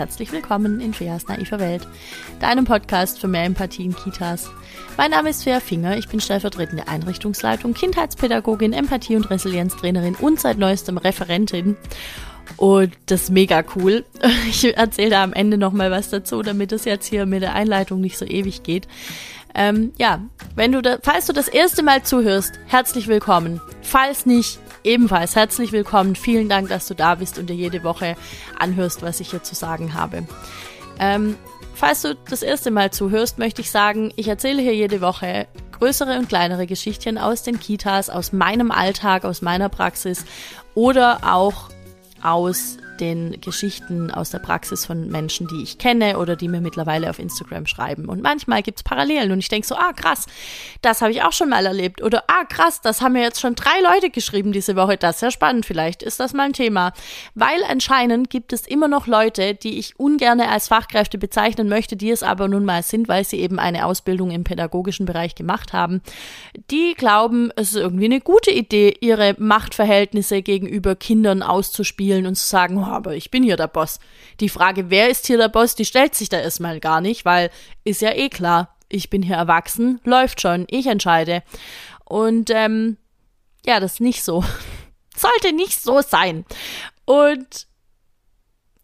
herzlich willkommen in Feas naiver Welt, deinem Podcast für mehr Empathie in Kitas. Mein Name ist Fea Finger, ich bin stellvertretende Einrichtungsleitung, Kindheitspädagogin, Empathie- und Resilienztrainerin und seit neuestem Referentin. Und das ist mega cool. Ich erzähle da am Ende nochmal was dazu, damit es jetzt hier mit der Einleitung nicht so ewig geht. Ähm, ja, wenn du da, falls du das erste Mal zuhörst, herzlich willkommen. Falls nicht, ebenfalls herzlich willkommen. Vielen Dank, dass du da bist und dir jede Woche anhörst, was ich hier zu sagen habe. Ähm, falls du das erste Mal zuhörst, möchte ich sagen, ich erzähle hier jede Woche größere und kleinere Geschichtchen aus den Kitas, aus meinem Alltag, aus meiner Praxis oder auch aus den Geschichten aus der Praxis von Menschen, die ich kenne oder die mir mittlerweile auf Instagram schreiben. Und manchmal gibt es Parallelen und ich denke so, ah krass, das habe ich auch schon mal erlebt. Oder ah krass, das haben mir jetzt schon drei Leute geschrieben diese Woche. Das ist ja spannend, vielleicht ist das mal ein Thema. Weil anscheinend gibt es immer noch Leute, die ich ungern als Fachkräfte bezeichnen möchte, die es aber nun mal sind, weil sie eben eine Ausbildung im pädagogischen Bereich gemacht haben. Die glauben, es ist irgendwie eine gute Idee, ihre Machtverhältnisse gegenüber Kindern auszuspielen und zu sagen, aber ich bin hier der Boss. Die Frage, wer ist hier der Boss, die stellt sich da erstmal gar nicht, weil ist ja eh klar, ich bin hier erwachsen, läuft schon, ich entscheide. Und ähm, ja, das ist nicht so. Sollte nicht so sein. Und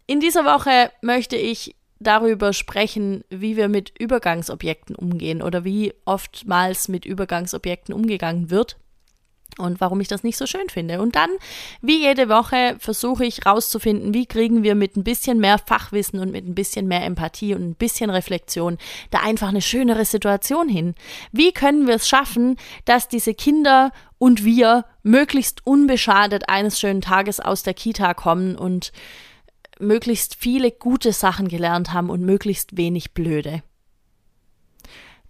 in dieser Woche möchte ich darüber sprechen, wie wir mit Übergangsobjekten umgehen oder wie oftmals mit Übergangsobjekten umgegangen wird und warum ich das nicht so schön finde. Und dann, wie jede Woche, versuche ich rauszufinden, wie kriegen wir mit ein bisschen mehr Fachwissen und mit ein bisschen mehr Empathie und ein bisschen Reflexion da einfach eine schönere Situation hin. Wie können wir es schaffen, dass diese Kinder und wir möglichst unbeschadet eines schönen Tages aus der Kita kommen und möglichst viele gute Sachen gelernt haben und möglichst wenig blöde.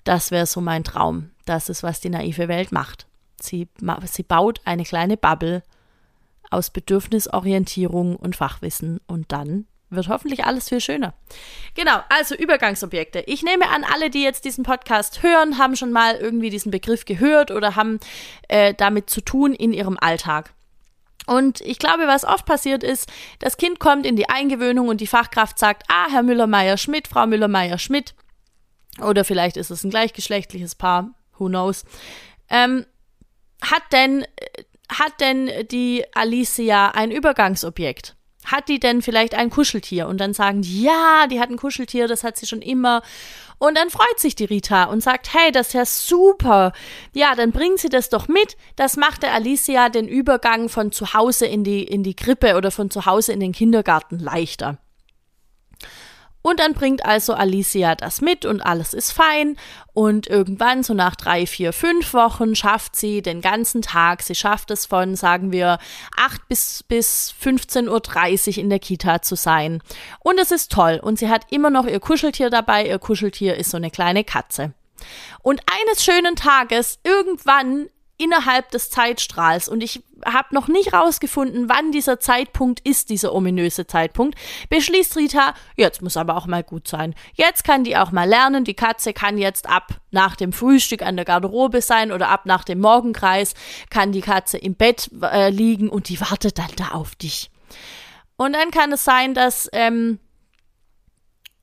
Das wäre so mein Traum. Das ist, was die naive Welt macht. Sie, sie baut eine kleine Bubble aus Bedürfnisorientierung und Fachwissen und dann wird hoffentlich alles viel schöner. Genau, also Übergangsobjekte. Ich nehme an, alle, die jetzt diesen Podcast hören, haben schon mal irgendwie diesen Begriff gehört oder haben äh, damit zu tun in ihrem Alltag. Und ich glaube, was oft passiert ist, das Kind kommt in die Eingewöhnung und die Fachkraft sagt, ah, Herr Müller-Meyer-Schmidt, Frau Müller-Meyer-Schmidt, oder vielleicht ist es ein gleichgeschlechtliches Paar, who knows. Ähm, hat denn, hat denn die Alicia ein Übergangsobjekt? Hat die denn vielleicht ein Kuscheltier? Und dann sagen die, ja, die hat ein Kuscheltier, das hat sie schon immer. Und dann freut sich die Rita und sagt, hey, das ist ja super. Ja, dann bringen sie das doch mit. Das macht der Alicia den Übergang von zu Hause in die, in die Krippe oder von zu Hause in den Kindergarten leichter. Und dann bringt also Alicia das mit und alles ist fein. Und irgendwann, so nach drei, vier, fünf Wochen, schafft sie den ganzen Tag. Sie schafft es von, sagen wir, 8 bis, bis 15.30 Uhr in der Kita zu sein. Und es ist toll. Und sie hat immer noch ihr Kuscheltier dabei. Ihr Kuscheltier ist so eine kleine Katze. Und eines schönen Tages, irgendwann innerhalb des Zeitstrahls und ich habe noch nicht rausgefunden, wann dieser Zeitpunkt ist, dieser ominöse Zeitpunkt, beschließt Rita, jetzt muss aber auch mal gut sein. Jetzt kann die auch mal lernen, die Katze kann jetzt ab nach dem Frühstück an der Garderobe sein oder ab nach dem Morgenkreis kann die Katze im Bett äh, liegen und die wartet dann da auf dich. Und dann kann es sein, dass ähm,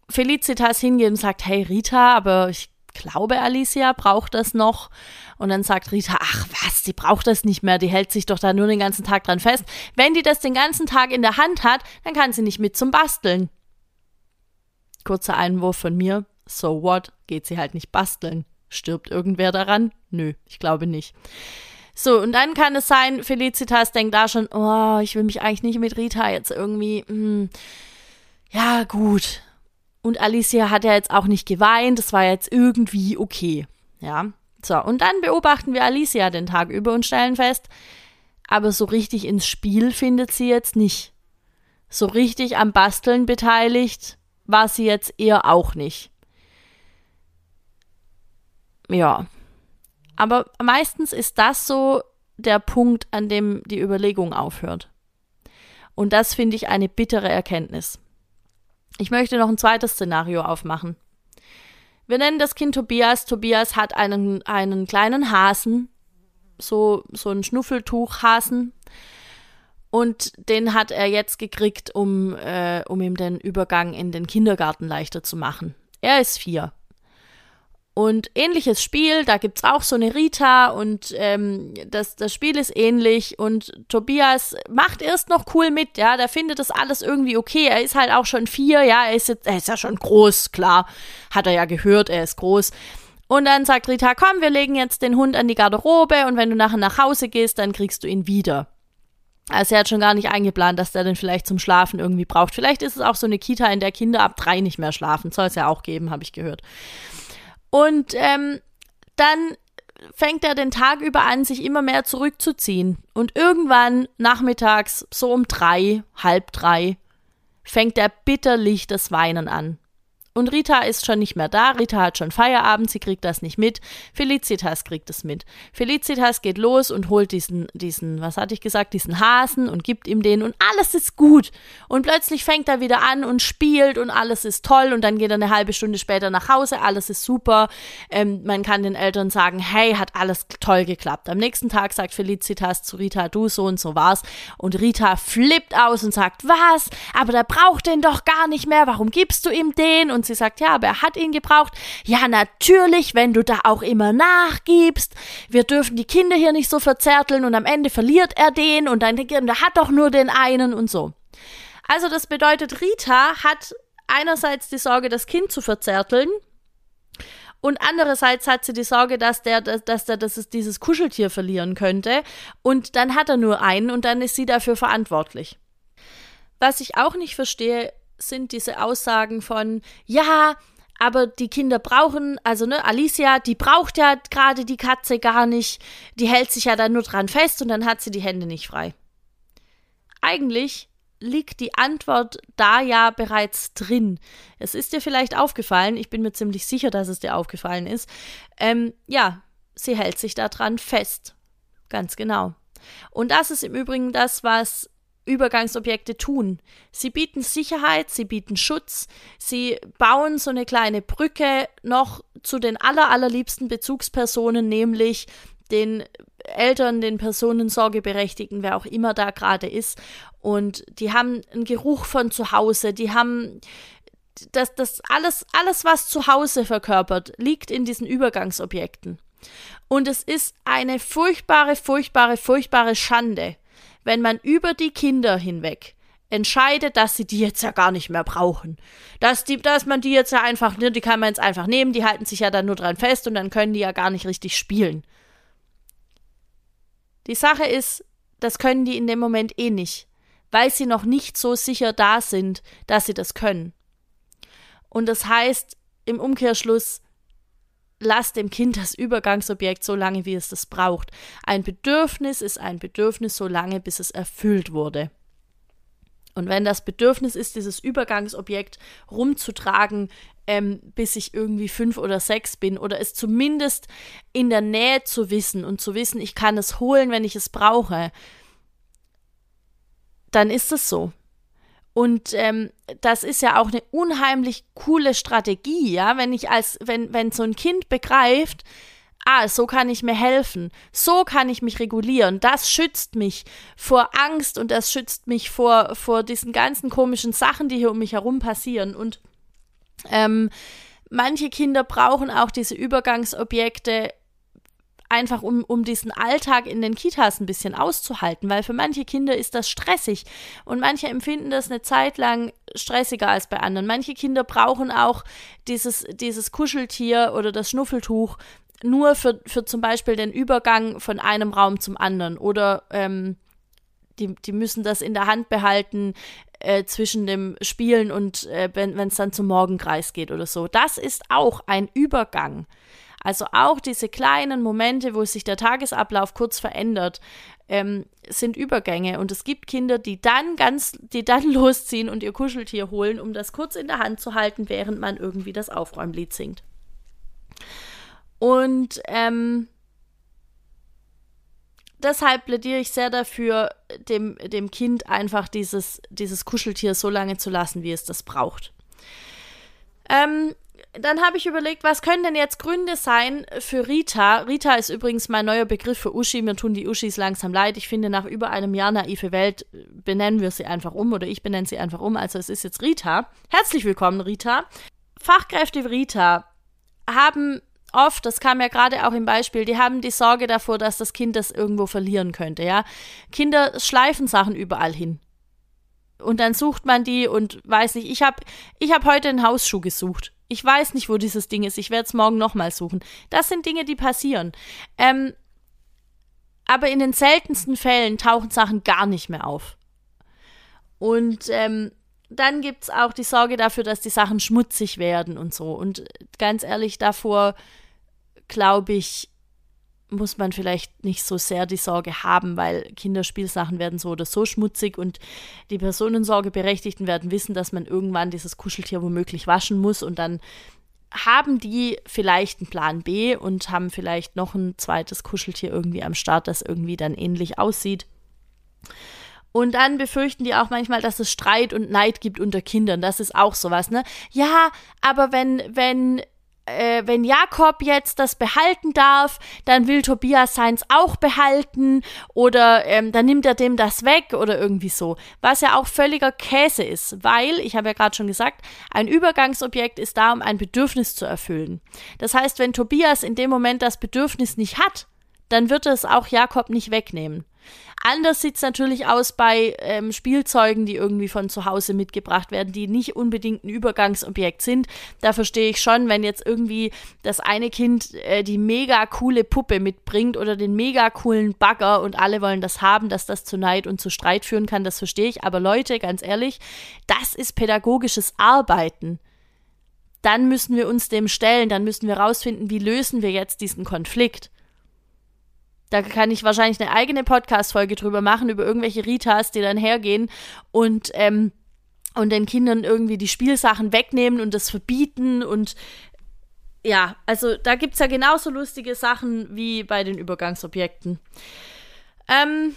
Felicitas hingeht und sagt, hey Rita, aber ich glaube, Alicia braucht das noch. Und dann sagt Rita, ach was, die braucht das nicht mehr, die hält sich doch da nur den ganzen Tag dran fest. Wenn die das den ganzen Tag in der Hand hat, dann kann sie nicht mit zum Basteln. Kurzer Einwurf von mir, so what, geht sie halt nicht basteln. Stirbt irgendwer daran? Nö, ich glaube nicht. So, und dann kann es sein, Felicitas denkt da schon, oh, ich will mich eigentlich nicht mit Rita jetzt irgendwie, hm, ja, gut. Und Alicia hat ja jetzt auch nicht geweint, das war jetzt irgendwie okay. Ja. So, und dann beobachten wir Alicia den Tag über und stellen fest, aber so richtig ins Spiel findet sie jetzt nicht. So richtig am Basteln beteiligt war sie jetzt eher auch nicht. Ja. Aber meistens ist das so der Punkt, an dem die Überlegung aufhört. Und das finde ich eine bittere Erkenntnis. Ich möchte noch ein zweites Szenario aufmachen. Wir nennen das Kind Tobias. Tobias hat einen, einen kleinen Hasen, so, so einen Schnuffeltuchhasen. Und den hat er jetzt gekriegt, um, äh, um ihm den Übergang in den Kindergarten leichter zu machen. Er ist vier. Und ähnliches Spiel, da gibt's auch so eine Rita und ähm, das, das Spiel ist ähnlich und Tobias macht erst noch cool mit, ja, der findet das alles irgendwie okay. Er ist halt auch schon vier, ja, er ist, jetzt, er ist ja schon groß, klar, hat er ja gehört, er ist groß. Und dann sagt Rita, komm, wir legen jetzt den Hund an die Garderobe und wenn du nachher nach Hause gehst, dann kriegst du ihn wieder. Also er hat schon gar nicht eingeplant, dass der den vielleicht zum Schlafen irgendwie braucht. Vielleicht ist es auch so eine Kita, in der Kinder ab drei nicht mehr schlafen. Soll es ja auch geben, habe ich gehört. Und ähm, dann fängt er den Tag über an, sich immer mehr zurückzuziehen. Und irgendwann nachmittags, so um drei, halb drei, fängt er bitterlich das Weinen an. Und Rita ist schon nicht mehr da. Rita hat schon Feierabend, sie kriegt das nicht mit. Felicitas kriegt es mit. Felicitas geht los und holt diesen, diesen, was hatte ich gesagt, diesen Hasen und gibt ihm den und alles ist gut. Und plötzlich fängt er wieder an und spielt und alles ist toll und dann geht er eine halbe Stunde später nach Hause, alles ist super. Ähm, man kann den Eltern sagen, hey, hat alles toll geklappt. Am nächsten Tag sagt Felicitas zu Rita, du so und so war's. Und Rita flippt aus und sagt, was? Aber der braucht den doch gar nicht mehr. Warum gibst du ihm den? Und und sie sagt, ja, aber er hat ihn gebraucht. Ja, natürlich, wenn du da auch immer nachgibst. Wir dürfen die Kinder hier nicht so verzärteln und am Ende verliert er den und dann der hat doch nur den einen und so. Also das bedeutet, Rita hat einerseits die Sorge, das Kind zu verzärteln, und andererseits hat sie die Sorge, dass der, dass, der dass es dieses Kuscheltier verlieren könnte. Und dann hat er nur einen und dann ist sie dafür verantwortlich. Was ich auch nicht verstehe, sind diese Aussagen von, ja, aber die Kinder brauchen, also ne, Alicia, die braucht ja gerade die Katze gar nicht, die hält sich ja dann nur dran fest und dann hat sie die Hände nicht frei. Eigentlich liegt die Antwort da ja bereits drin. Es ist dir vielleicht aufgefallen, ich bin mir ziemlich sicher, dass es dir aufgefallen ist. Ähm, ja, sie hält sich da dran fest. Ganz genau. Und das ist im Übrigen das, was Übergangsobjekte tun. Sie bieten Sicherheit, sie bieten Schutz, sie bauen so eine kleine Brücke noch zu den aller, allerliebsten Bezugspersonen, nämlich den Eltern, den Personensorgeberechtigten, wer auch immer da gerade ist. Und die haben einen Geruch von zu Hause, die haben das, das alles, alles, was zu Hause verkörpert, liegt in diesen Übergangsobjekten. Und es ist eine furchtbare, furchtbare, furchtbare Schande, wenn man über die Kinder hinweg entscheidet, dass sie die jetzt ja gar nicht mehr brauchen. Dass, die, dass man die jetzt ja einfach, ne, die kann man jetzt einfach nehmen, die halten sich ja dann nur dran fest und dann können die ja gar nicht richtig spielen. Die Sache ist, das können die in dem Moment eh nicht, weil sie noch nicht so sicher da sind, dass sie das können. Und das heißt im Umkehrschluss, lass dem Kind das Übergangsobjekt so lange, wie es das braucht. Ein Bedürfnis ist ein Bedürfnis so lange, bis es erfüllt wurde. Und wenn das Bedürfnis ist, dieses Übergangsobjekt rumzutragen, ähm, bis ich irgendwie fünf oder sechs bin, oder es zumindest in der Nähe zu wissen und zu wissen, ich kann es holen, wenn ich es brauche, dann ist es so. Und ähm, das ist ja auch eine unheimlich coole Strategie, ja, wenn ich als, wenn, wenn so ein Kind begreift, ah, so kann ich mir helfen, so kann ich mich regulieren, das schützt mich vor Angst und das schützt mich vor, vor diesen ganzen komischen Sachen, die hier um mich herum passieren. Und ähm, manche Kinder brauchen auch diese Übergangsobjekte einfach um, um diesen Alltag in den Kitas ein bisschen auszuhalten, weil für manche Kinder ist das stressig und manche empfinden das eine Zeit lang stressiger als bei anderen. Manche Kinder brauchen auch dieses, dieses Kuscheltier oder das Schnuffeltuch nur für, für zum Beispiel den Übergang von einem Raum zum anderen oder ähm, die, die müssen das in der Hand behalten äh, zwischen dem Spielen und äh, wenn es dann zum Morgenkreis geht oder so. Das ist auch ein Übergang. Also auch diese kleinen Momente, wo sich der Tagesablauf kurz verändert, ähm, sind Übergänge. Und es gibt Kinder, die dann ganz, die dann losziehen und ihr Kuscheltier holen, um das kurz in der Hand zu halten, während man irgendwie das Aufräumlied singt. Und ähm, deshalb plädiere ich sehr dafür, dem, dem Kind einfach dieses, dieses Kuscheltier so lange zu lassen, wie es das braucht. Ähm, dann habe ich überlegt, was können denn jetzt Gründe sein für Rita? Rita ist übrigens mein neuer Begriff für Uschi. Mir tun die Uschis langsam leid. Ich finde, nach über einem Jahr naive Welt benennen wir sie einfach um oder ich benenne sie einfach um. Also es ist jetzt Rita. Herzlich willkommen, Rita. Fachkräfte Rita haben oft, das kam ja gerade auch im Beispiel, die haben die Sorge davor, dass das Kind das irgendwo verlieren könnte, ja. Kinder schleifen Sachen überall hin. Und dann sucht man die und weiß nicht, ich habe ich hab heute einen Hausschuh gesucht. Ich weiß nicht, wo dieses Ding ist. Ich werde es morgen nochmal suchen. Das sind Dinge, die passieren. Ähm, aber in den seltensten Fällen tauchen Sachen gar nicht mehr auf. Und ähm, dann gibt es auch die Sorge dafür, dass die Sachen schmutzig werden und so. Und ganz ehrlich, davor glaube ich, muss man vielleicht nicht so sehr die Sorge haben, weil Kinderspielsachen werden so oder so schmutzig und die Personensorgeberechtigten werden wissen, dass man irgendwann dieses Kuscheltier womöglich waschen muss und dann haben die vielleicht einen Plan B und haben vielleicht noch ein zweites Kuscheltier irgendwie am Start, das irgendwie dann ähnlich aussieht. Und dann befürchten die auch manchmal, dass es Streit und Neid gibt unter Kindern. Das ist auch sowas, ne? Ja, aber wenn, wenn äh, wenn Jakob jetzt das behalten darf, dann will Tobias seins auch behalten oder ähm, dann nimmt er dem das weg oder irgendwie so. Was ja auch völliger Käse ist, weil, ich habe ja gerade schon gesagt, ein Übergangsobjekt ist da, um ein Bedürfnis zu erfüllen. Das heißt, wenn Tobias in dem Moment das Bedürfnis nicht hat, dann wird es auch Jakob nicht wegnehmen. Anders sieht es natürlich aus bei ähm, Spielzeugen, die irgendwie von zu Hause mitgebracht werden, die nicht unbedingt ein Übergangsobjekt sind. Da verstehe ich schon, wenn jetzt irgendwie das eine Kind äh, die mega coole Puppe mitbringt oder den mega coolen Bagger und alle wollen das haben, dass das zu Neid und zu Streit führen kann, das verstehe ich. Aber Leute, ganz ehrlich, das ist pädagogisches Arbeiten dann müssen wir uns dem stellen, dann müssen wir rausfinden, wie lösen wir jetzt diesen Konflikt. Da kann ich wahrscheinlich eine eigene Podcast-Folge drüber machen, über irgendwelche Ritas, die dann hergehen und, ähm, und den Kindern irgendwie die Spielsachen wegnehmen und das verbieten und ja, also da gibt es ja genauso lustige Sachen wie bei den Übergangsobjekten. Ähm,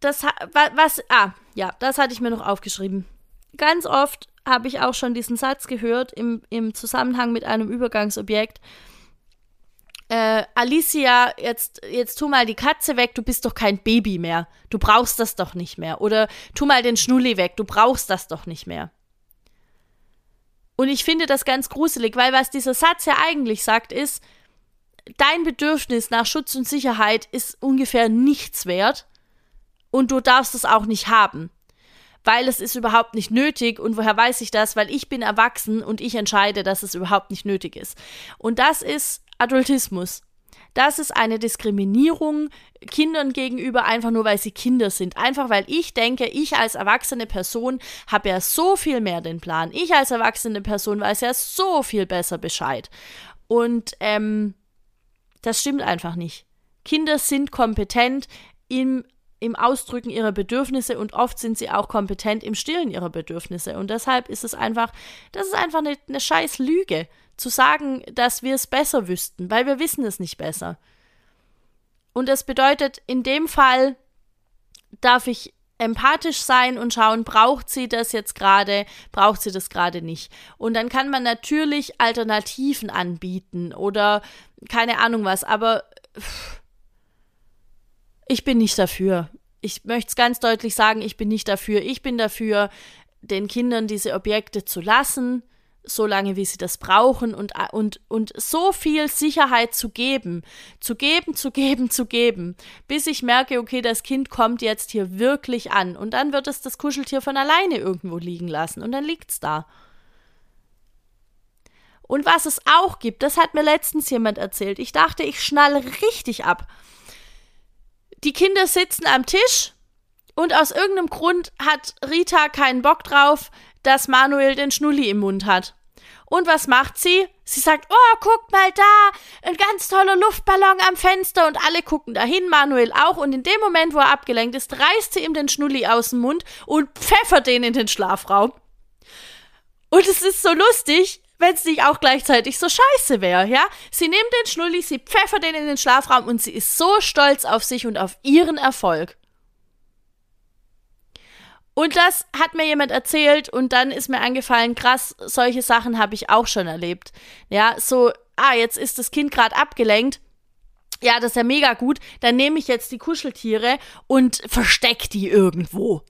das was ah ja das hatte ich mir noch aufgeschrieben ganz oft habe ich auch schon diesen Satz gehört im, im Zusammenhang mit einem Übergangsobjekt. Äh, Alicia, jetzt, jetzt tu mal die Katze weg, du bist doch kein Baby mehr. Du brauchst das doch nicht mehr. Oder tu mal den Schnulli weg, du brauchst das doch nicht mehr. Und ich finde das ganz gruselig, weil was dieser Satz ja eigentlich sagt, ist, dein Bedürfnis nach Schutz und Sicherheit ist ungefähr nichts wert und du darfst es auch nicht haben weil es ist überhaupt nicht nötig. Und woher weiß ich das? Weil ich bin erwachsen und ich entscheide, dass es überhaupt nicht nötig ist. Und das ist Adultismus. Das ist eine Diskriminierung Kindern gegenüber, einfach nur weil sie Kinder sind. Einfach weil ich denke, ich als erwachsene Person habe ja so viel mehr den Plan. Ich als erwachsene Person weiß ja so viel besser Bescheid. Und ähm, das stimmt einfach nicht. Kinder sind kompetent im im Ausdrücken ihrer Bedürfnisse und oft sind sie auch kompetent im Stillen ihrer Bedürfnisse. Und deshalb ist es einfach, das ist einfach eine, eine scheiß Lüge, zu sagen, dass wir es besser wüssten, weil wir wissen es nicht besser. Und das bedeutet, in dem Fall darf ich empathisch sein und schauen, braucht sie das jetzt gerade, braucht sie das gerade nicht. Und dann kann man natürlich Alternativen anbieten oder keine Ahnung was, aber pff, ich bin nicht dafür. Ich möchte es ganz deutlich sagen, ich bin nicht dafür. Ich bin dafür, den Kindern diese Objekte zu lassen, so lange wie sie das brauchen und, und, und so viel Sicherheit zu geben, zu geben, zu geben, zu geben, bis ich merke, okay, das Kind kommt jetzt hier wirklich an und dann wird es das Kuscheltier von alleine irgendwo liegen lassen und dann liegt es da. Und was es auch gibt, das hat mir letztens jemand erzählt. Ich dachte, ich schnalle richtig ab. Die Kinder sitzen am Tisch und aus irgendeinem Grund hat Rita keinen Bock drauf, dass Manuel den Schnulli im Mund hat. Und was macht sie? Sie sagt, oh, guck mal da, ein ganz toller Luftballon am Fenster und alle gucken dahin, Manuel auch. Und in dem Moment, wo er abgelenkt ist, reißt sie ihm den Schnulli aus dem Mund und pfeffert den in den Schlafraum. Und es ist so lustig, wenn es nicht auch gleichzeitig so scheiße wäre, ja? Sie nimmt den Schnulli, sie pfeffert den in den Schlafraum und sie ist so stolz auf sich und auf ihren Erfolg. Und das hat mir jemand erzählt und dann ist mir eingefallen, krass, solche Sachen habe ich auch schon erlebt. Ja, so, ah, jetzt ist das Kind gerade abgelenkt. Ja, das ist ja mega gut. Dann nehme ich jetzt die Kuscheltiere und versteck die irgendwo.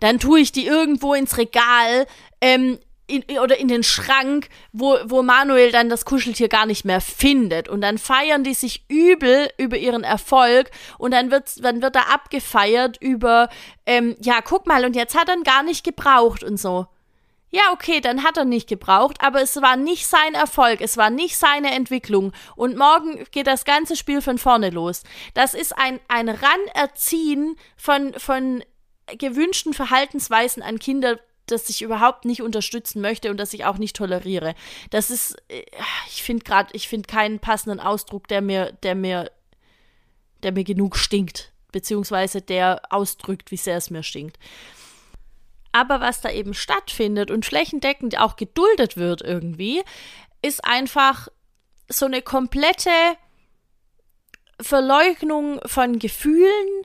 Dann tue ich die irgendwo ins Regal, ähm, in, oder in den Schrank, wo, wo Manuel dann das Kuscheltier gar nicht mehr findet. Und dann feiern die sich übel über ihren Erfolg und dann wird, dann wird er abgefeiert über, ähm, ja, guck mal, und jetzt hat er ihn gar nicht gebraucht und so. Ja, okay, dann hat er nicht gebraucht, aber es war nicht sein Erfolg, es war nicht seine Entwicklung. Und morgen geht das ganze Spiel von vorne los. Das ist ein, ein Ranerziehen von, von gewünschten Verhaltensweisen an Kinder, das ich überhaupt nicht unterstützen möchte und das ich auch nicht toleriere. Das ist, äh, ich finde gerade, ich finde keinen passenden Ausdruck, der mir, der mir, der mir genug stinkt, beziehungsweise der ausdrückt, wie sehr es mir stinkt. Aber was da eben stattfindet und flächendeckend auch geduldet wird irgendwie, ist einfach so eine komplette Verleugnung von Gefühlen,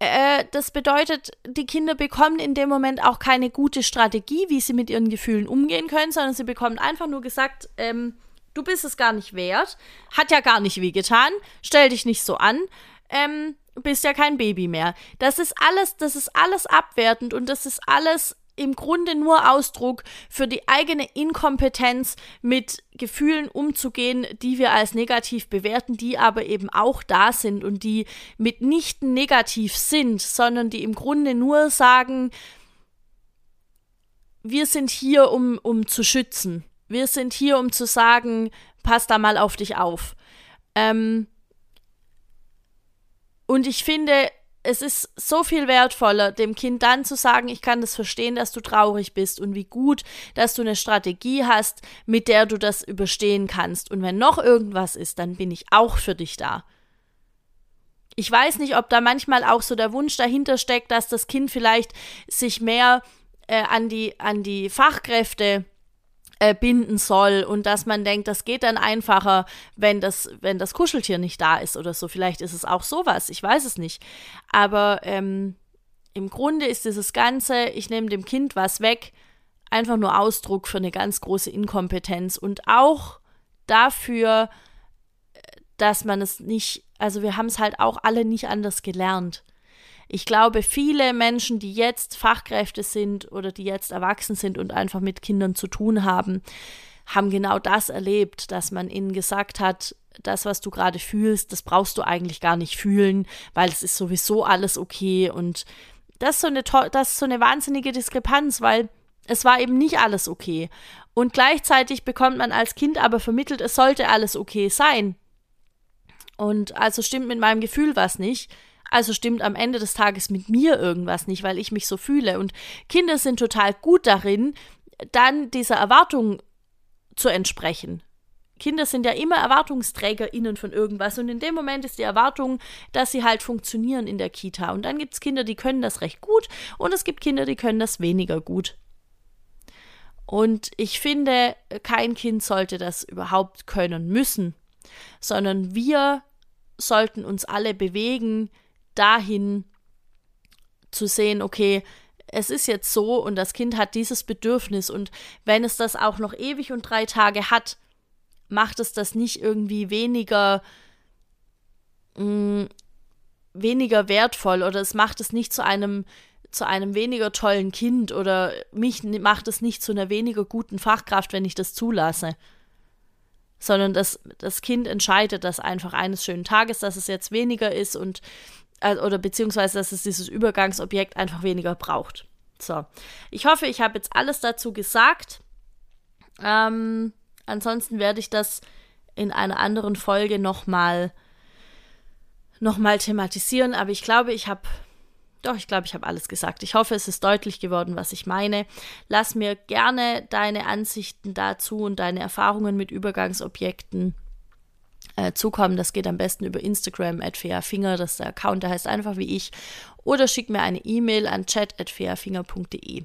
äh, das bedeutet, die Kinder bekommen in dem Moment auch keine gute Strategie, wie sie mit ihren Gefühlen umgehen können, sondern sie bekommen einfach nur gesagt, ähm, du bist es gar nicht wert, hat ja gar nicht wehgetan, stell dich nicht so an, ähm, bist ja kein Baby mehr. Das ist alles, das ist alles abwertend und das ist alles im Grunde nur Ausdruck für die eigene Inkompetenz, mit Gefühlen umzugehen, die wir als negativ bewerten, die aber eben auch da sind und die mitnichten negativ sind, sondern die im Grunde nur sagen, wir sind hier, um, um zu schützen. Wir sind hier, um zu sagen, pass da mal auf dich auf. Ähm, und ich finde, es ist so viel wertvoller, dem Kind dann zu sagen, ich kann das verstehen, dass du traurig bist und wie gut, dass du eine Strategie hast, mit der du das überstehen kannst. Und wenn noch irgendwas ist, dann bin ich auch für dich da. Ich weiß nicht, ob da manchmal auch so der Wunsch dahinter steckt, dass das Kind vielleicht sich mehr äh, an, die, an die Fachkräfte äh, binden soll und dass man denkt, das geht dann einfacher, wenn das, wenn das Kuscheltier nicht da ist oder so. Vielleicht ist es auch sowas, ich weiß es nicht. Aber ähm, im Grunde ist dieses Ganze, ich nehme dem Kind was weg, einfach nur Ausdruck für eine ganz große Inkompetenz und auch dafür, dass man es nicht, also wir haben es halt auch alle nicht anders gelernt. Ich glaube, viele Menschen, die jetzt Fachkräfte sind oder die jetzt erwachsen sind und einfach mit Kindern zu tun haben, haben genau das erlebt, dass man ihnen gesagt hat, das, was du gerade fühlst, das brauchst du eigentlich gar nicht fühlen, weil es ist sowieso alles okay. Und das ist so eine, das ist so eine wahnsinnige Diskrepanz, weil es war eben nicht alles okay. Und gleichzeitig bekommt man als Kind aber vermittelt, es sollte alles okay sein. Und also stimmt mit meinem Gefühl was nicht. Also stimmt am Ende des Tages mit mir irgendwas nicht, weil ich mich so fühle. Und Kinder sind total gut darin, dann dieser Erwartung zu entsprechen. Kinder sind ja immer ErwartungsträgerInnen von irgendwas und in dem Moment ist die Erwartung, dass sie halt funktionieren in der Kita. Und dann gibt es Kinder, die können das recht gut und es gibt Kinder, die können das weniger gut. Und ich finde, kein Kind sollte das überhaupt können müssen, sondern wir sollten uns alle bewegen, dahin zu sehen, okay, es ist jetzt so und das Kind hat dieses Bedürfnis und wenn es das auch noch ewig und drei Tage hat, macht es das nicht irgendwie weniger mh, mm, weniger wertvoll oder es macht es nicht zu einem zu einem weniger tollen Kind oder mich macht es nicht zu einer weniger guten Fachkraft, wenn ich das zulasse. Sondern das, das Kind entscheidet das einfach eines schönen Tages, dass es jetzt weniger ist und also, oder beziehungsweise, dass es dieses Übergangsobjekt einfach weniger braucht. So, ich hoffe, ich habe jetzt alles dazu gesagt. Ähm, ansonsten werde ich das in einer anderen Folge nochmal noch mal thematisieren, aber ich glaube, ich habe doch, ich glaube, ich habe alles gesagt. Ich hoffe, es ist deutlich geworden, was ich meine. Lass mir gerne deine Ansichten dazu und deine Erfahrungen mit Übergangsobjekten äh, zukommen. Das geht am besten über Instagram at fairfinger. Das ist der Account, der heißt einfach wie ich. Oder schick mir eine E-Mail an chat.fairfinger.de.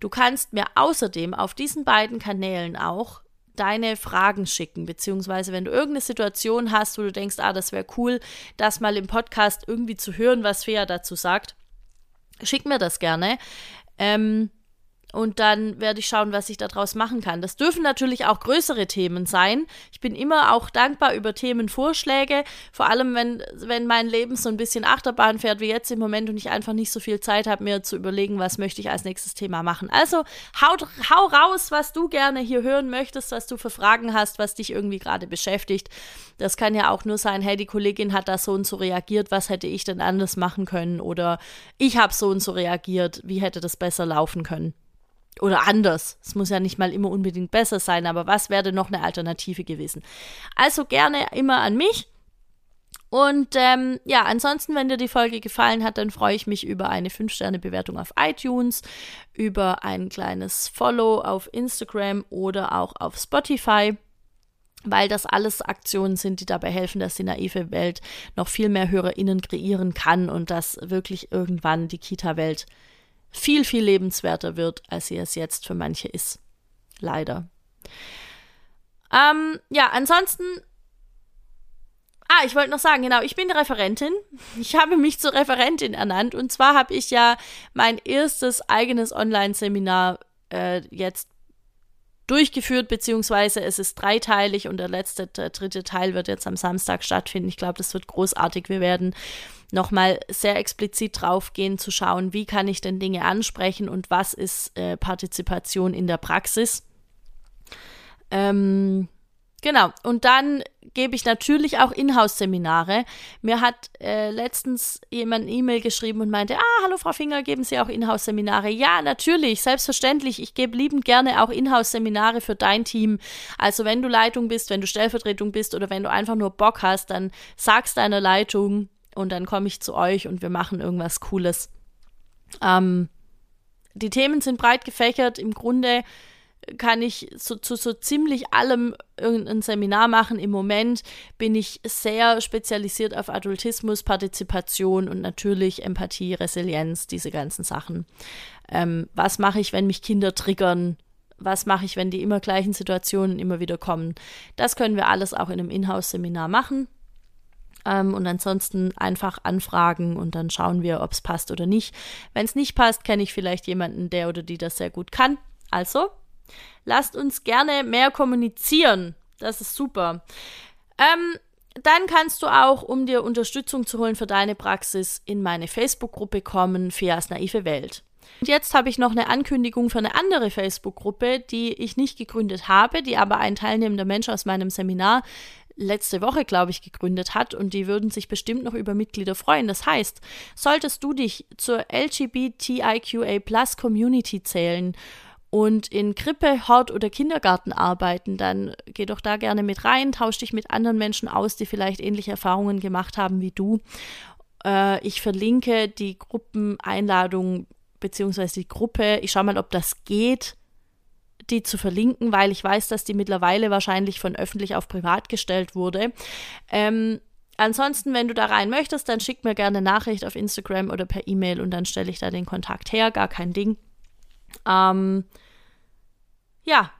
Du kannst mir außerdem auf diesen beiden Kanälen auch deine Fragen schicken, beziehungsweise wenn du irgendeine Situation hast, wo du denkst, ah, das wäre cool, das mal im Podcast irgendwie zu hören, was Fea dazu sagt, schick mir das gerne. Ähm, und dann werde ich schauen, was ich daraus machen kann. Das dürfen natürlich auch größere Themen sein. Ich bin immer auch dankbar über Themenvorschläge, vor allem wenn, wenn mein Leben so ein bisschen Achterbahn fährt wie jetzt im Moment und ich einfach nicht so viel Zeit habe, mir zu überlegen, was möchte ich als nächstes Thema machen. Also hau, hau raus, was du gerne hier hören möchtest, was du für Fragen hast, was dich irgendwie gerade beschäftigt. Das kann ja auch nur sein, hey, die Kollegin hat da so und so reagiert, was hätte ich denn anders machen können? Oder ich habe so und so reagiert, wie hätte das besser laufen können? Oder anders. Es muss ja nicht mal immer unbedingt besser sein, aber was wäre noch eine Alternative gewesen? Also gerne immer an mich. Und ähm, ja, ansonsten, wenn dir die Folge gefallen hat, dann freue ich mich über eine 5-Sterne-Bewertung auf iTunes, über ein kleines Follow auf Instagram oder auch auf Spotify, weil das alles Aktionen sind, die dabei helfen, dass die naive Welt noch viel mehr HörerInnen kreieren kann und dass wirklich irgendwann die Kita-Welt viel, viel lebenswerter wird, als sie es jetzt für manche ist. Leider. Ähm, ja, ansonsten. Ah, ich wollte noch sagen, genau, ich bin Referentin. Ich habe mich zur Referentin ernannt. Und zwar habe ich ja mein erstes eigenes Online-Seminar äh, jetzt durchgeführt, beziehungsweise es ist dreiteilig und der letzte, der dritte Teil wird jetzt am Samstag stattfinden. Ich glaube, das wird großartig. Wir werden nochmal sehr explizit drauf gehen, zu schauen, wie kann ich denn Dinge ansprechen und was ist äh, Partizipation in der Praxis. Ähm, genau, und dann gebe ich natürlich auch Inhouse-Seminare. Mir hat äh, letztens jemand eine E-Mail geschrieben und meinte, ah, hallo Frau Finger, geben Sie auch Inhouse-Seminare? Ja, natürlich, selbstverständlich. Ich gebe liebend gerne auch Inhouse-Seminare für dein Team. Also wenn du Leitung bist, wenn du Stellvertretung bist oder wenn du einfach nur Bock hast, dann sagst deiner Leitung, und dann komme ich zu euch und wir machen irgendwas Cooles. Ähm, die Themen sind breit gefächert. Im Grunde kann ich so, zu so ziemlich allem irgendein Seminar machen. Im Moment bin ich sehr spezialisiert auf Adultismus, Partizipation und natürlich Empathie, Resilienz, diese ganzen Sachen. Ähm, was mache ich, wenn mich Kinder triggern? Was mache ich, wenn die immer gleichen Situationen immer wieder kommen? Das können wir alles auch in einem Inhouse-Seminar machen. Ähm, und ansonsten einfach anfragen und dann schauen wir, ob es passt oder nicht. Wenn es nicht passt, kenne ich vielleicht jemanden, der oder die das sehr gut kann. Also, lasst uns gerne mehr kommunizieren. Das ist super. Ähm, dann kannst du auch, um dir Unterstützung zu holen für deine Praxis, in meine Facebook-Gruppe kommen, Feas naive Welt. Und jetzt habe ich noch eine Ankündigung für eine andere Facebook-Gruppe, die ich nicht gegründet habe, die aber ein teilnehmender Mensch aus meinem Seminar letzte Woche, glaube ich, gegründet hat und die würden sich bestimmt noch über Mitglieder freuen. Das heißt, solltest du dich zur LGBTIQA Plus Community zählen und in Krippe, Hort oder Kindergarten arbeiten, dann geh doch da gerne mit rein, tausch dich mit anderen Menschen aus, die vielleicht ähnliche Erfahrungen gemacht haben wie du. Äh, ich verlinke die Gruppeneinladung beziehungsweise die Gruppe. Ich schaue mal, ob das geht die zu verlinken, weil ich weiß, dass die mittlerweile wahrscheinlich von öffentlich auf privat gestellt wurde. Ähm, ansonsten, wenn du da rein möchtest, dann schick mir gerne Nachricht auf Instagram oder per E-Mail und dann stelle ich da den Kontakt her, gar kein Ding. Ähm, ja,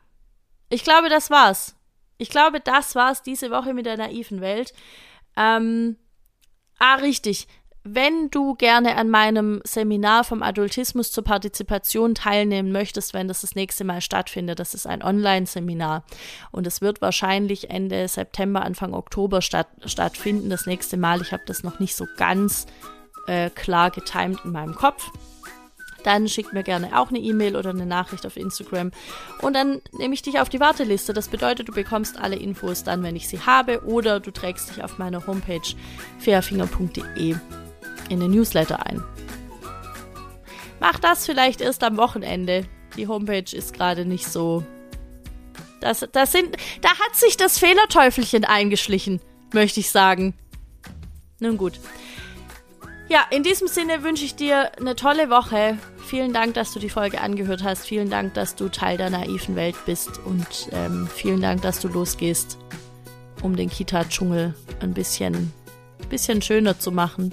ich glaube, das war's. Ich glaube, das war's diese Woche mit der naiven Welt. Ähm, ah, richtig wenn du gerne an meinem Seminar vom Adultismus zur Partizipation teilnehmen möchtest, wenn das das nächste Mal stattfindet, das ist ein Online-Seminar und es wird wahrscheinlich Ende September, Anfang Oktober statt, stattfinden, das nächste Mal. Ich habe das noch nicht so ganz äh, klar getimt in meinem Kopf. Dann schick mir gerne auch eine E-Mail oder eine Nachricht auf Instagram und dann nehme ich dich auf die Warteliste. Das bedeutet, du bekommst alle Infos dann, wenn ich sie habe oder du trägst dich auf meiner Homepage fairfinger.de in den Newsletter ein. Mach das vielleicht erst am Wochenende. Die Homepage ist gerade nicht so. Das, das sind, da hat sich das Fehlerteufelchen eingeschlichen, möchte ich sagen. Nun gut. Ja, in diesem Sinne wünsche ich dir eine tolle Woche. Vielen Dank, dass du die Folge angehört hast. Vielen Dank, dass du Teil der naiven Welt bist. Und ähm, vielen Dank, dass du losgehst, um den Kita-Dschungel ein bisschen, bisschen schöner zu machen.